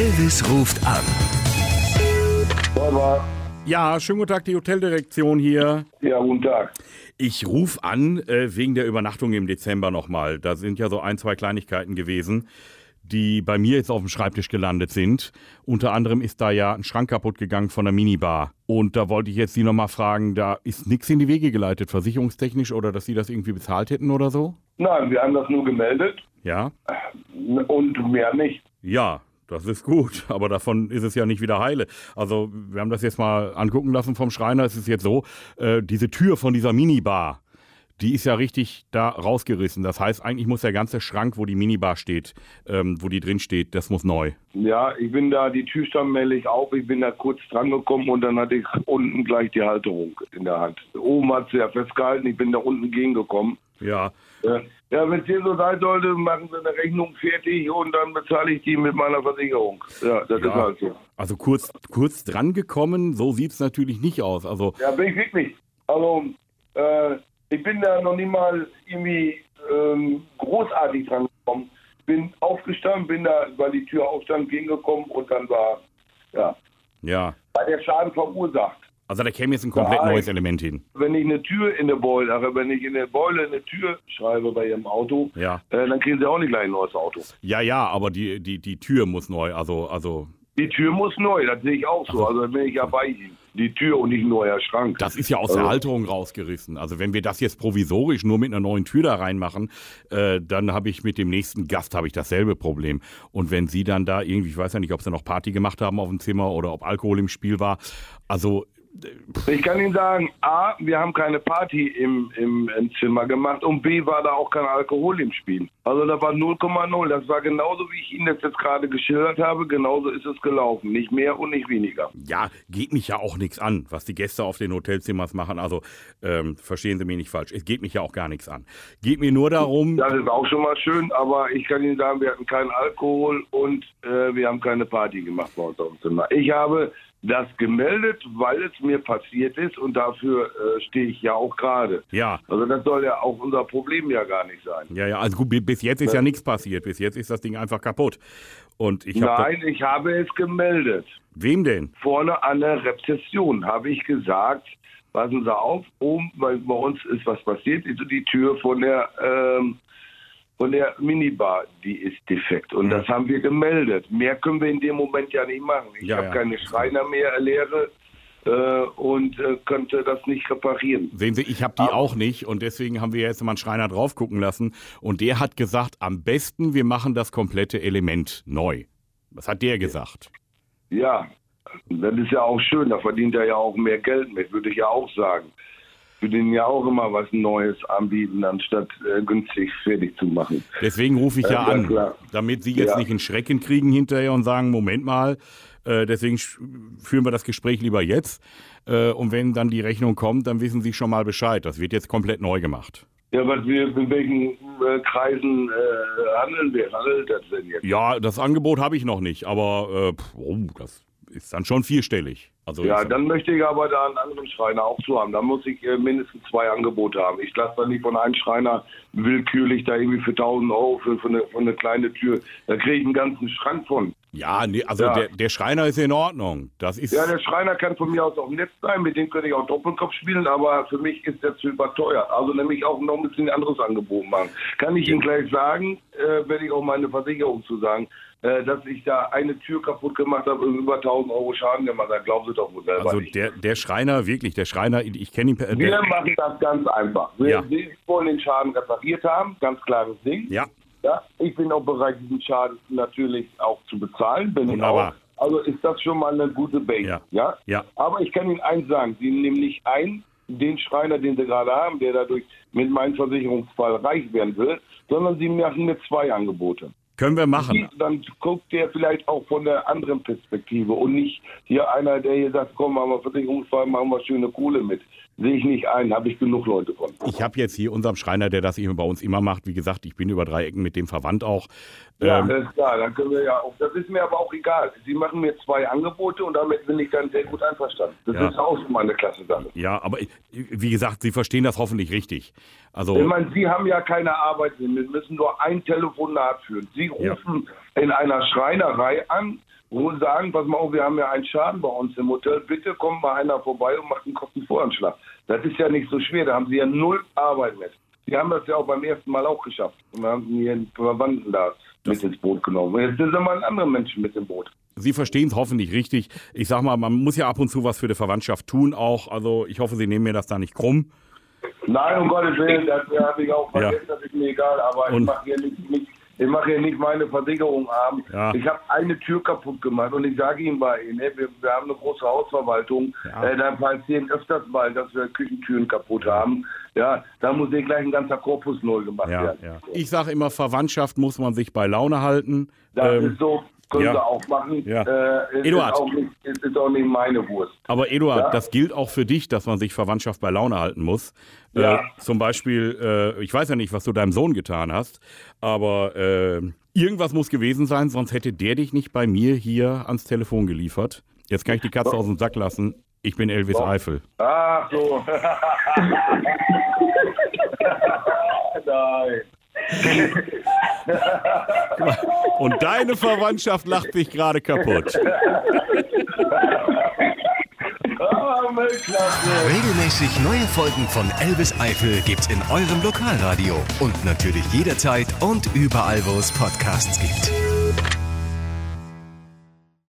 Elvis ruft an. Baba. Ja, schönen guten Tag, die Hoteldirektion hier. Ja, guten Tag. Ich rufe an äh, wegen der Übernachtung im Dezember nochmal. Da sind ja so ein, zwei Kleinigkeiten gewesen, die bei mir jetzt auf dem Schreibtisch gelandet sind. Unter anderem ist da ja ein Schrank kaputt gegangen von der Minibar. Und da wollte ich jetzt Sie nochmal fragen, da ist nichts in die Wege geleitet, versicherungstechnisch oder dass Sie das irgendwie bezahlt hätten oder so? Nein, wir haben das nur gemeldet Ja? und mehr nicht. Ja, das ist gut, aber davon ist es ja nicht wieder heile. Also wir haben das jetzt mal angucken lassen vom Schreiner. Es ist jetzt so, äh, diese Tür von dieser Minibar, die ist ja richtig da rausgerissen. Das heißt, eigentlich muss der ganze Schrank, wo die Minibar steht, ähm, wo die drin steht, das muss neu. Ja, ich bin da, die Tür stand männlich auf, ich bin da kurz dran gekommen und dann hatte ich unten gleich die Halterung in der Hand. Oben hat sie ja festgehalten, ich bin da unten gegengekommen. Ja, Ja, wenn es hier so sein sollte, machen Sie eine Rechnung fertig und dann bezahle ich die mit meiner Versicherung. Ja, das ist ja. halt so. Also kurz, kurz dran gekommen, so sieht es natürlich nicht aus. Also Ja, bin ich wirklich. Also, äh, ich bin da noch nie mal irgendwie ähm, großartig dran gekommen. Bin aufgestanden, bin da, weil die Tür aufstand, gegengekommen und dann war, ja, ja, war der Schaden verursacht. Also da käme jetzt ein komplett Nein. neues Element hin. Wenn ich eine Tür in der Beule, also wenn ich in der Beule eine Tür schreibe bei Ihrem Auto, Ja. äh, dann kriegen Sie auch nicht gleich ein neues Auto. Ja, ja, aber die, die, die Tür muss neu. Also, also Die Tür muss neu, das sehe ich auch so. Also da bin ich ja bei Ihnen. Die Tür und nicht ein neuer Schrank. Das ist ja aus der Also- Halterung rausgerissen. Also wenn wir das jetzt provisorisch nur mit einer neuen Tür da reinmachen, äh, dann habe ich mit dem nächsten Gast habe ich dasselbe Problem. Und wenn Sie dann da irgendwie, ich weiß ja nicht, ob Sie noch Party gemacht haben auf dem Zimmer oder ob Alkohol im Spiel war, also Ich kann Ihnen sagen, A, wir haben keine Party im, im, im Zimmer gemacht und B, war da auch kein Alkohol im Spiel. Also da war 0,0. Das war genauso, wie ich Ihnen das jetzt gerade geschildert habe, genauso ist es gelaufen. Nicht mehr und nicht weniger. ja, geht mich ja auch nichts an, was die Gäste auf den Hotelzimmers machen. Also ähm, verstehen Sie mich nicht falsch. Es geht mich ja auch gar nichts an. Geht mir nur darum, Das ist auch schon mal schön, aber ich kann Ihnen sagen, wir hatten keinen Alkohol und äh, wir haben keine Party gemacht bei uns auf dem Zimmer. Ich habe das gemeldet, weil es mir passiert ist und dafür äh, stehe ich ja auch gerade. ja, Also das soll ja auch unser Problem ja gar nicht sein. ja, ja, also gut, bi- bis jetzt ist ja nichts passiert. Bis jetzt ist das Ding einfach kaputt. Und ich Nein, ich habe es gemeldet. wem denn? Vorne an der Rezession habe ich gesagt, passen Sie auf, oben bei, bei uns ist was passiert, die Tür von der ähm, von der Minibar, die ist defekt. Und das haben wir gemeldet. Mehr können wir in dem Moment ja nicht machen. Ich Ja, habe ja. keine Schreiner mehr, leere äh, und äh, könnte das nicht reparieren. Sehen Sie, ich habe die auch nicht und deswegen haben wir jetzt mal einen Schreiner drauf gucken lassen und der hat gesagt, am besten wir machen das komplette Element neu. Was hat der gesagt? Ja, das ist ja auch schön, da verdient er ja auch mehr Geld mit, würde ich ja auch sagen. Ich würde ihnen ja auch immer was Neues anbieten, anstatt äh, günstig fertig zu machen. Deswegen rufe ich ja, Ja, an, damit Sie jetzt Ja. nicht einen Schrecken kriegen hinterher und sagen, Moment mal, äh, deswegen führen wir das Gespräch lieber jetzt äh, und wenn dann die Rechnung kommt, dann wissen Sie schon mal Bescheid. Das wird jetzt komplett neu gemacht. Ja, was wir, in welchen äh, Kreisen äh, handeln wir? Handelt das denn jetzt? Ja, das Angebot habe ich noch nicht, aber äh, pff, oh, das ist dann schon vierstellig. Also Ja, dann möchte ich aber da einen anderen Schreiner auch zu haben. Da muss ich äh, mindestens zwei Angebote haben. Ich lasse da nicht von einem Schreiner willkürlich da irgendwie für 1000 Euro für, für, eine, für eine kleine Tür. Da kriege ich einen ganzen Schrank von. Ja, nee, also Ja. Der, der Schreiner ist in Ordnung. Das ist Ja, der Schreiner kann von mir aus auch nett sein, mit dem könnte ich auch Doppelkopf spielen, aber für mich ist der zu überteuert. Also nämlich auch noch ein bisschen anderes Angebot machen. Kann ich Ihnen gleich sagen, äh, werde ich auch meine Versicherung zu sagen, äh, dass ich da eine Tür kaputt gemacht habe und über 1000 Euro Schaden gemacht habe. Glauben Sie doch wohl selber also nicht. der, der Schreiner, wirklich, der Schreiner, ich kenne ihn. per- Wir machen das ganz einfach. Wir, Ja. Sie wollen den Schaden repariert haben, ganz klares Ding. ja, Ja, ich bin auch bereit, diesen Schaden natürlich auch zu bezahlen. Bin ich Wunderbar. auch. Also ist das schon mal eine gute Base. Ja. Ja? Ja. Aber ich kann Ihnen eins sagen: Sie nehmen nicht ein, den Schreiner, den Sie gerade haben, der dadurch mit meinem Versicherungsfall reich werden will, sondern Sie machen mir zwei Angebote. Können wir machen. Dann guckt der vielleicht auch von der anderen Perspektive und nicht hier einer, der hier sagt, komm, machen wir Versicherungsfall, machen wir schöne Kohle mit. Sehe ich nicht ein, habe ich genug Leute von. Ich habe jetzt hier unserem Schreiner, der das eben bei uns immer macht, wie gesagt, ich bin über drei Ecken mit dem verwandt auch. Ja, Ähm, das ist klar, dann können wir ja auch, das ist mir aber auch egal. Sie machen mir zwei Angebote und damit bin ich dann sehr gut einverstanden. Das Ja. ist auch schon mal eine klasse Sache. ja, aber ich- wie gesagt, Sie verstehen das hoffentlich richtig. Also Ich meine, Sie haben ja keine Arbeit, Sie müssen nur ein Telefonat führen. Sie Ja. rufen in einer Schreinerei an, sie sagen, pass mal auf, wir haben ja einen Schaden bei uns im Hotel, bitte kommt mal einer vorbei und macht einen Kostenvoranschlag. Das ist ja nicht so schwer, da haben sie ja null Arbeit mit. Sie haben das ja auch beim ersten Mal auch geschafft. Und wir haben ihren Verwandten da mit ins Boot genommen. Und jetzt sind mal andere Menschen mit im Boot. Sie verstehen es hoffentlich richtig. Ich sag mal, man muss ja ab und zu was für die Verwandtschaft tun auch. Also ich hoffe, Sie nehmen mir das da nicht krumm. Nein, um Gottes Willen, das habe ich auch vergessen, ja. das ist mir egal, aber und ich mache hier nicht, nicht, ich mache hier nicht meine Versicherung haben. Ja. Ich habe eine Tür kaputt gemacht und ich sage Ihnen bei Ihnen, wir, wir, haben eine große Hausverwaltung, ja. äh, da passieren öfters mal, dass wir Küchentüren kaputt haben. Ja, da muss hier gleich ein ganzer Korpus neu gemacht werden. Ich sage immer, Verwandtschaft muss man sich bei Laune halten. Das ähm, ist so können ja. sie auch machen. Ja. Äh, Eduard. Ist auch, nicht, ist, ist auch nicht meine Wurst. Aber Eduard, ja? das gilt auch für dich, dass man sich Verwandtschaft bei Laune halten muss. Äh, ja. Äh, zum Beispiel, äh, ich weiß ja nicht, was du deinem Sohn getan hast, aber äh, irgendwas muss gewesen sein, sonst hätte der dich nicht bei mir hier ans Telefon geliefert. Jetzt kann ich die Katze aus dem Sack lassen. Ich bin Elvis oh. Eifel. Ach so. Nein. Und deine Verwandtschaft lacht sich gerade kaputt. Regelmäßig neue Folgen von Elvis Eifel gibt's in eurem Lokalradio und natürlich jederzeit und überall, wo es Podcasts gibt.